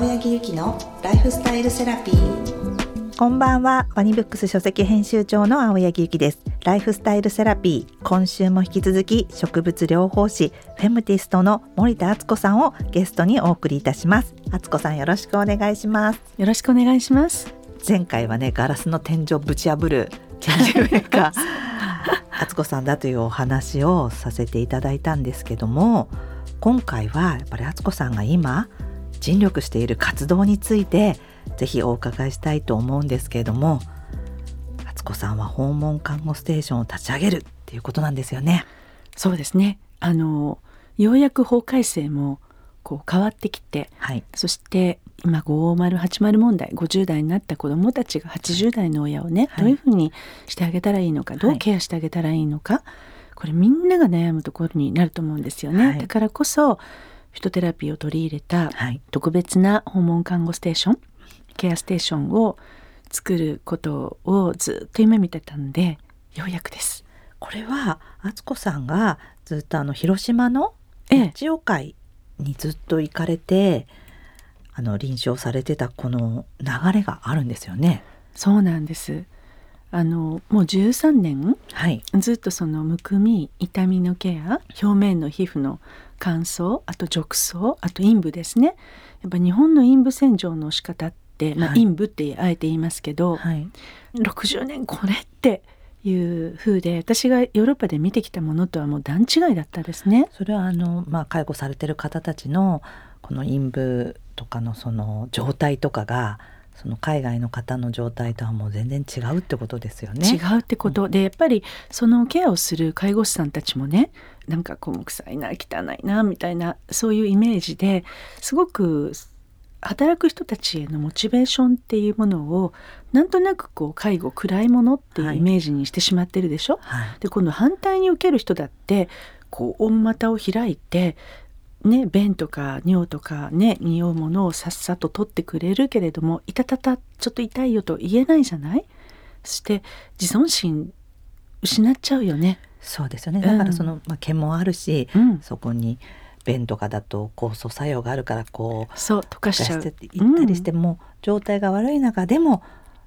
青柳ゆきのライフスタイルセラピー。こんばんは。ワニブックス書籍編集長の青柳ゆきです。ライフスタイルセラピー。今週も引き続き植物療法士フェムティストの森田敦子さんをゲストにお送りいたします。敦子さんよろしくお願いします。よろしくお願いします。前回はねガラスの天井ぶち破るチェンジメーカー敦子さんだというお話をさせていただいたんですけども今回はやっぱり敦子さんが今尽力している活動についてぜひお伺いしたいと思うんですけれども敦子さんは訪問看護ステーションを立ち上げるっていうことなんですよね。そうですね。あのようやく法改正もこう変わってきて、はい、そして今5080問題50代になった子どもたちが80代の親をね、はい、どういうふうにしてあげたらいいのか、どうケアしてあげたらいいのか、これみんなが悩むところになると思うんですよね。だからこそフィトテラピーを取り入れた特別な訪問看護ステーション、ケアステーションを作ることをずっと夢見てたんでようやくです。これは敦子さんがずっとあの広島の日曜会にずっと行かれて、ええ、あの臨床されてたこの流れがあるんですよね。そうなんです。あのもう13年、はい、ずっとそのむくみ痛みのケア表面の皮膚の乾燥あと褥瘡あと陰部ですね。やっぱ日本の陰部洗浄の仕方って、まあ、陰部ってあえて言いますけど、はい、60年これっていう風で私がヨーロッパで見てきたものとはもう段違いだったですね。それはあの、まあ、介護されてる方たちのこの陰部とかのその状態とかがその海外の方の状態とはもう全然違うってことですよね。違うってこと、うん、でやっぱりそのケアをする介護士さんたちもねなんかこう臭いな汚いなみたいなそういうイメージですごく働く人たちへのモチベーションっていうものをなんとなくこう介護暗いものっていうイメージにしてしまってるでしょ、はい、で今度反対に受ける人だってこう大股を開いてね、便とか尿とかね匂うものをさっさと取ってくれるけれども「いたたたちょっと痛いよ」と言えないじゃない？そして自尊心失っちゃうよね。そうですよね。だからその、うん、まあ、毛もあるし、うん、そこに便とかだと酵素作用があるからこうそう溶かしちゃう。行ったりしても、うん、状態が悪い中でも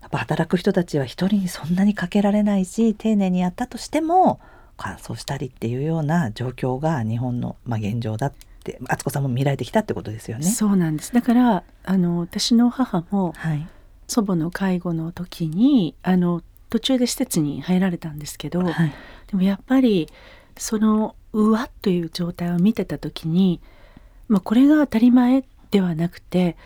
やっぱ働く人たちは一人にそんなにかけられないし丁寧にやったとしても乾燥したりっていうような状況が日本の、まあ、現状だって敦子さんも見られてきたってことですよね。そうなんです。だからあの私の母も、はい、祖母の介護の時にあの途中で施設に入られたんですけど、はい、でもやっぱりそのうわっという状態を見てた時に、まあ、これが当たり前ではなくて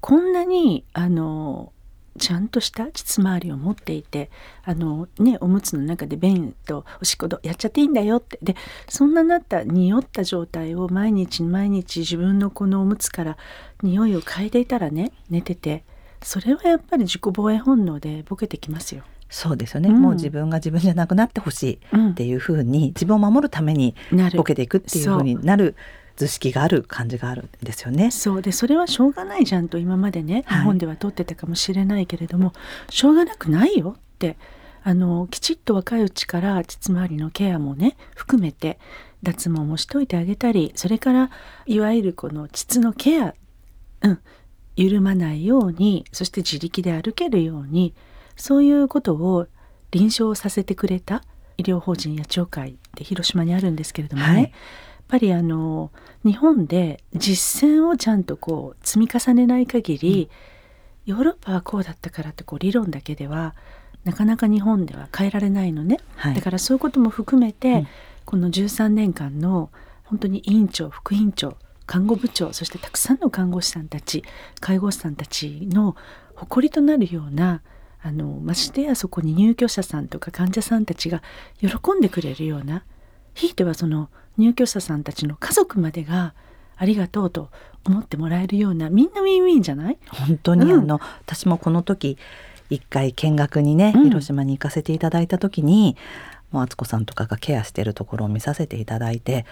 こんなにあのちゃんとした膣周りを持っていてあのねおむつの中で便とおしっことやっちゃっていいんだよって。でそんななった匂った状態を毎日毎日自分のこのおむつから匂いを嗅いでいたらね寝ててそれはやっぱり自己防衛本能でボケてきますよ。そうですよね、うん、もう自分が自分じゃなくなってほしいっていうふうに、自分を守るためにボケていくっていうふうになる図式がある感じがあるんですよね。そうでそれはしょうがないじゃんと今までね、日本では取ってたかもしれないけれどもしょうがなくないよってあのきちっと若いうちから膣周りのケアもね含めて脱毛もしといてあげたりそれからいわゆるこの膣のケア、うん、緩まないようにそして自力で歩けるようにそういうことを臨床させてくれた医療法人野鳥会って広島にあるんですけれどもね、はい、ぱりあの日本で実践をちゃんとこう積み重ねない限り、うん、ヨーロッパはこうだったからってこう理論だけではなかなか日本では変えられないのね、はい、だからそういうことも含めて、うん、この13年間の本当に委員長副委員長看護部長そしてたくさんの看護師さんたち介護士さんたちの誇りとなるようなあのましてやそこに入居者さんとか患者さんたちが喜んでくれるようなひいてはその入居者さんたちの家族までがありがとうと思ってもらえるようなみんなウィンウィンじゃない？本当に、うん、あの私もこの時一回見学にね、広島に行かせていただいた時にもう敦子さんとかがケアしてるところを見させていただいて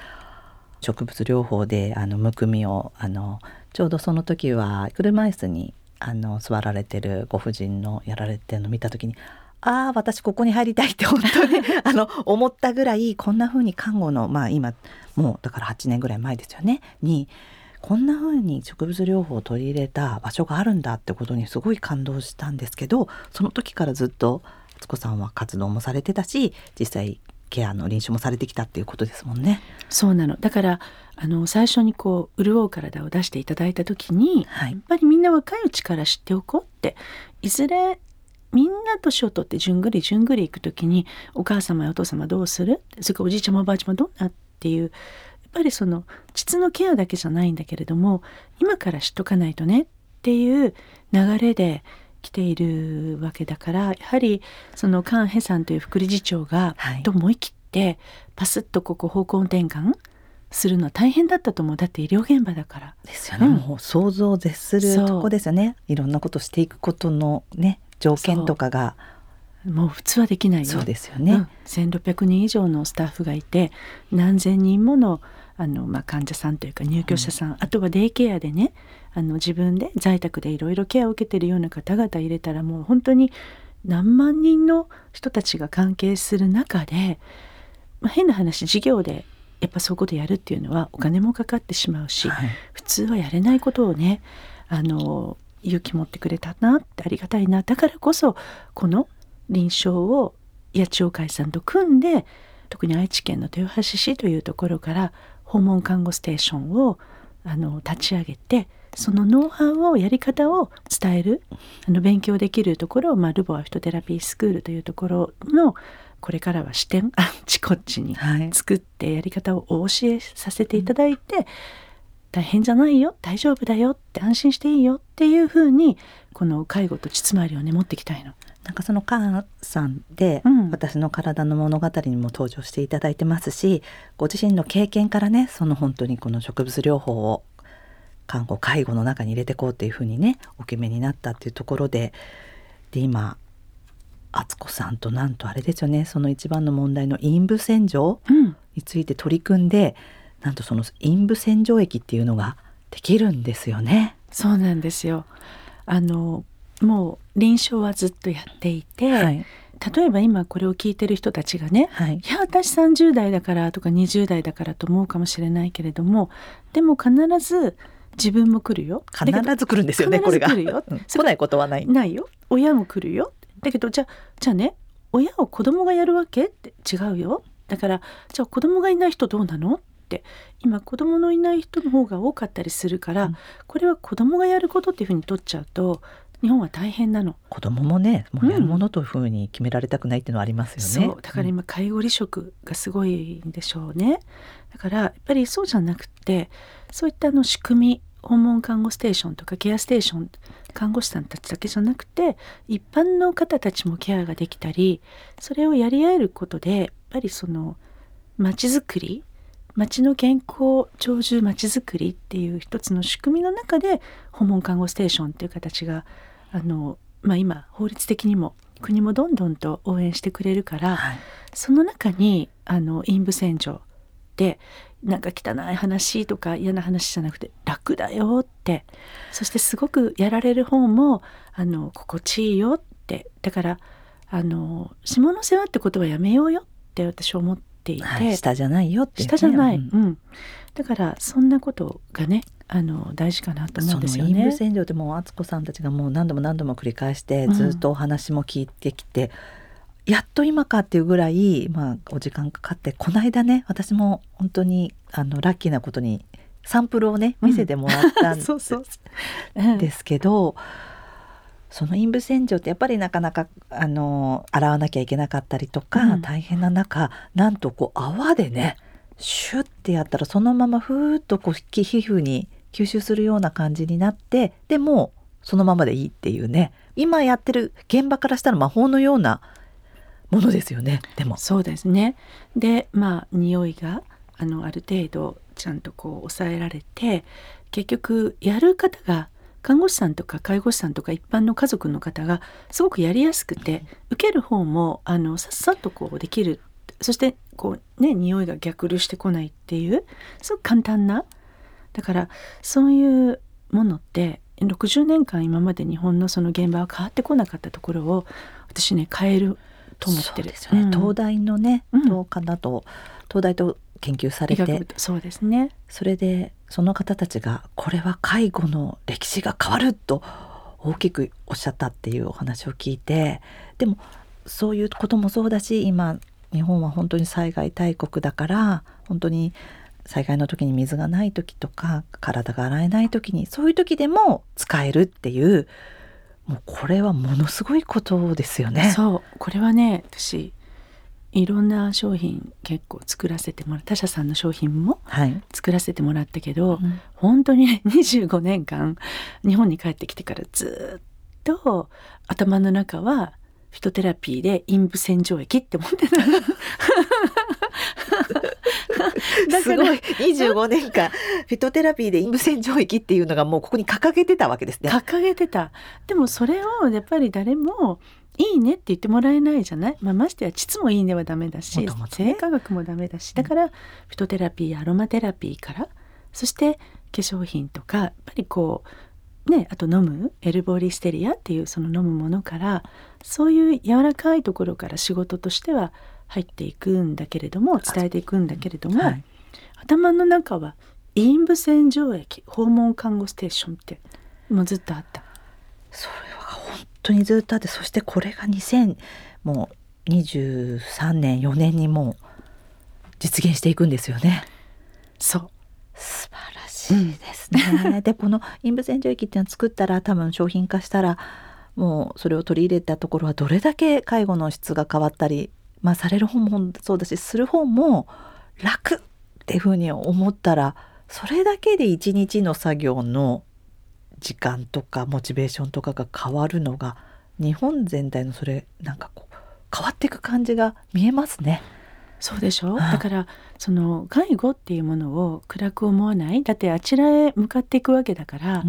植物療法であのむくみをあのちょうどその時は車椅子にあの座られてるご婦人のやられてるのを見た時にああ私ここに入りたいって本当に あの思ったぐらいこんな風に看護のまあ今もうだから8年ぐらい前ですよね。にこんな風に植物療法を取り入れた場所があるんだってことにすごい感動したんですけどその時からずっと敦子さんは活動もされてたし実際ケアの臨床もされてきたっていうことですもんね。そうなの。だからあの最初にこう潤う体を出していただいた時に、はい、やっぱりみんな若いうちから知っておこうっていずれみんな年を取ってじゅんぐりじゅんぐり行く時にお母様やお父様どうする？それからおじいちゃまおばあちゃまどんなって？いうやっぱりその膣のケアだけじゃないんだけれども今から知っとかないとねっていう流れで来ているわけだからやはりそのカン・ヘさんという副理事長が、はい、と思い切ってパスッとここ方向転換するのは大変だったと思う。だって医療現場だから。ですよね、うん、もう想像を絶するとこですよね。いろんなことしていくことのね条件とかが。もう普通はできないよ。そうですよね、うん、1600人以上のスタッフがいて何千人ものあの、まあ、患者さんというか入居者さん、うん、あとはデイケアでねあの自分で在宅でいろいろケアを受けてるような方々入れたらもう本当に何万人の人たちが関係する中で、まあ、変な話事業でやっぱそういうことやるっていうのはお金もかかってしまうし、はい、普通はやれないことをねあの勇気持ってくれたなってありがたいなだからこそこの臨床を八千代会さんと組んで特に愛知県の豊橋市というところから訪問看護ステーションをあの立ち上げてそのノウハウをやり方を伝えるあの勉強できるところを、まあ、ルボアフィトテラピースクールというところのこれからは視点あっちこっちに作ってやり方をお教えさせていただいて、はい、大変じゃないよ。大丈夫だよって安心していいよっていうふうにこの介護と膣回りをね持っていきたいの。なんかそのカーンさんで、うん、私の体の物語にも登場していただいてますしご自身の経験からねその本当にこの植物療法を看護介護の中に入れていこうっていうふうにねお決めになったっていうところでで今敦子さんとなんとあれですよねその一番の問題の陰部洗浄について取り組んで、うん、なんとその陰部洗浄液っていうのができるんですよね。そうなんですよ。あのもう臨床はずっとやっていて、はい、例えば今これを聞いてる人たちがね、はい、いや私30代だからとか20代だからと思うかもしれないけれどもでも必ず自分も来るよ。必ず来るんですよねこれが。来るよ、うん、来ないことはない。ないよ。親も来るよ。だけどじゃあじゃあね親を子供がやるわけって違うよ。だからじゃあ子供がいない人どうなのって今子供のいない人の方が多かったりするから、うん、これは子供がやることっていうふうに取っちゃうと日本は大変なの。子供もねもうやるものというふうに決められたくないっていうのはありますよね、うん、そう。だから今介護離職がすごいんでしょうね。だからやっぱりそうじゃなくてそういったあの仕組み訪問看護ステーションとかケアステーション看護師さんたちだけじゃなくて一般の方たちもケアができたりそれをやり合えることでやっぱりその街づくり町の健康長寿まちづくりっていう一つの仕組みの中で訪問看護ステーションっていう形があの、まあ、今法律的にも国もどんどんと応援してくれるから、はい、その中にあの陰部洗浄でなんか汚い話とか嫌な話じゃなくて楽だよってそしてすごくやられる方もあの心地いいよって。だからあの下の世話ってことはやめようよって私は思っていて、はい、下じゃないよって、ね、下じゃない、うん、うん、だからそんなことがねあの大事かなと思うんですよね。陰部洗浄でも敦子さんたちがもう何度も何度も繰り返してずっとお話も聞いてきて、うん、やっと今かっていうぐらい、まあ、お時間かかってこの間ね私も本当にあのラッキーなことにサンプルをね見せてもらったんです,、そうそうですけど。その陰部洗浄ってやっぱりなかなかあの洗わなきゃいけなかったりとか、うん、大変な中なんとこう泡でねシュッてやったらそのままふーっとこう皮膚に吸収するような感じになってでもそのままでいいっていうね。今やってる現場からしたら魔法のようなものですよね。でも。そうですね。でまあ匂いがあのある程度ちゃんとこう抑えられて結局やる方が看護師さんとか介護士さんとか一般の家族の方がすごくやりやすくて受ける方もあのさっさとこうできる。そしてこうね匂いが逆流してこないっていうすごく簡単なだからそういうものって60年間今まで日本のその現場は変わってこなかったところを私ね変えると思ってる。ね。うん、東大のね、どうかだと。東大と研究されて部そうですねそれでその方たちがこれは介護の歴史が変わると大きくおっしゃったっていうお話を聞いてでもそういうこともそうだし今日本は本当に災害大国だから本当に災害の時に水がない時とか体が洗えない時にそういう時でも使えるっていうもうこれはものすごいことですよね。そうこれはね私いろんな商品結構作らせてもら他社さんの商品もはい、作らせてもらったけど、うん。本当にね 25年間日本に帰ってきてからずっと頭の中はフィトテラピーで陰部洗浄液って思ってたすごい。25年間 フィトテラピーで陰部洗浄液っていうのがもうここに掲げてたわけですね。掲げてた。でもそれをやっぱり誰もいいねって言ってもらえないじゃない、まあ、ましてや膣もいいねはダメだし、もともとね。性科学もダメだし。だからフィトテラピーアロマテラピーからそして化粧品とかやっぱりこうねあと飲むエルボーリステリアっていうその飲むものからそういう柔らかいところから仕事としては入っていくんだけれども伝えていくんだけれども、はい頭の中は陰部洗浄液訪問看護ステーションってもうずっとあった。それは本当にずっとあってそしてこれが2000もう23年4年にもう実現していくんですよね。そう素晴らしいですね。でこの陰部洗浄液っていうのを作ったら多分商品化したらもうそれを取り入れたところはどれだけ介護の質が変わったり、まあ、される方もそうだしする方も楽っていうふうに思ったらそれだけで一日の作業の時間とかモチベーションとかが変わるのが日本全体のそれなんかこう変わっていく感じが見えますね。そうでしょ？はいだからその介護っていうものを暗く思わない？だってあちらへ向かっていくわけだから、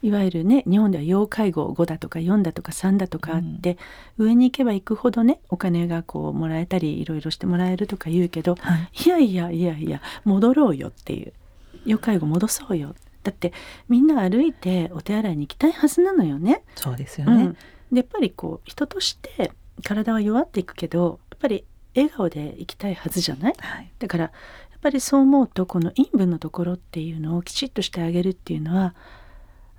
いわゆるね日本では要介護5だとか4だとか3だとかあって、上に行けば行くほどねお金がこうもらえたりいろいろしてもらえるとか言うけどはい。いやいやいやいや戻ろうよっていう。要介護戻そうよ。だってみんな歩いてお手洗いに行きたいはずなのよね。そうですよね。うん、でやっぱりこう人として体は弱っていくけどやっぱり笑顔で生きたいはずじゃない？はい。だからやっぱりそう思うとこの陰部のところっていうのをきちっとしてあげるっていうのは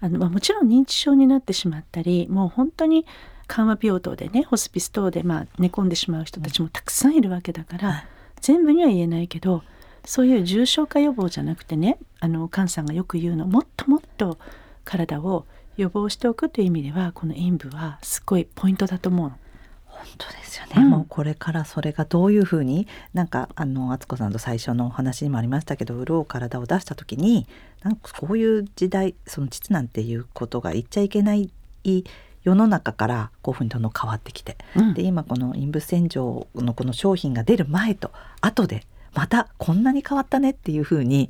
あの、まあ、もちろん認知症になってしまったりもう本当に緩和病棟でねホスピス等でまあ寝込んでしまう人たちもたくさんいるわけだから、はい。全部には言えないけどそういう重症化予防じゃなくてねあの菅さんがよく言うのもっともっと体を予防しておくという意味ではこの陰部はすごいポイントだと思う当ですよね、うん。もうこれからそれがどういうふうになんかあの敦子さんと最初のお話にもありましたけど潤う体を出した時になんかこういう時代その膣なんていうことが言っちゃいけない世の中からこういうふうにどんどん変わってきてうん。で今この陰部洗浄のこの商品が出る前と後でまたこんなに変わったねっていうふうに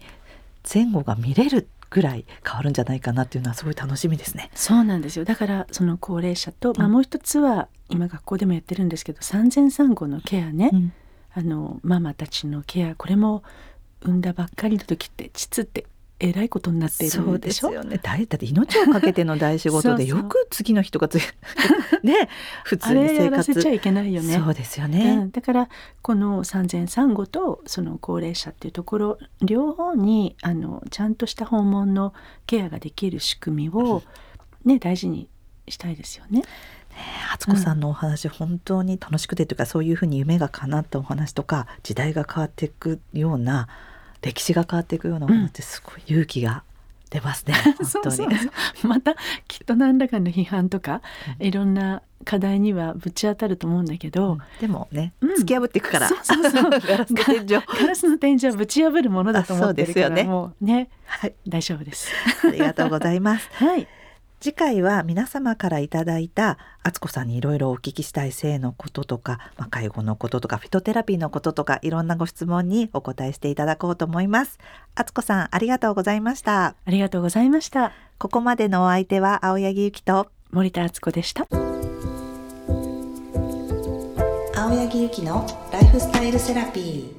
前後が見れるぐらい変わるんじゃないかなっていうのはすごい楽しみですね。そうなんですよ。だからその高齢者と、まあ、うん。もう一つは今学校でもやってるんですけど産前産後のケアね、うんあのママたちのケアこれも産んだばっかりの時って膣ってえらいことになっていそうでるでしょすよね。大だって命をかけての大仕事でそうそうよく次の人がつ ね普あ通に生活らせちゃいけないよね。そうですようね。ん、だからこの産前産後とその高齢者っていうところ両方にあのちゃんとした訪問のケアができる仕組みを、ね、大事にしたいですよね。敦子さんのお話、本当に楽しくてというかそういうふうに夢が叶ったお話とか時代が変わっていくような歴史が変わっていくようなお話ってすごい勇気が出ますね。本当に。そうそうそうまたきっと何らかの批判とか、いろんな課題にはぶち当たると思うんだけど、でもね、うん突き破っていくから。そうそうそうガラスの天井。ガラスの天井はぶち破るものだと思ってるからあそうですよねもうねはい、大丈夫です。ありがとうございます。はい次回は皆様からいただいた敦子さんにいろいろお聞きしたい性のこととか、まあ、介護のこととかフィトテラピーのこととかいろんなご質問にお答えしていただこうと思います敦子さんありがとうございましたありがとうございました。ここまでのお相手は青柳ゆきと森田敦子でした。青柳ゆきのライフスタイルセラピー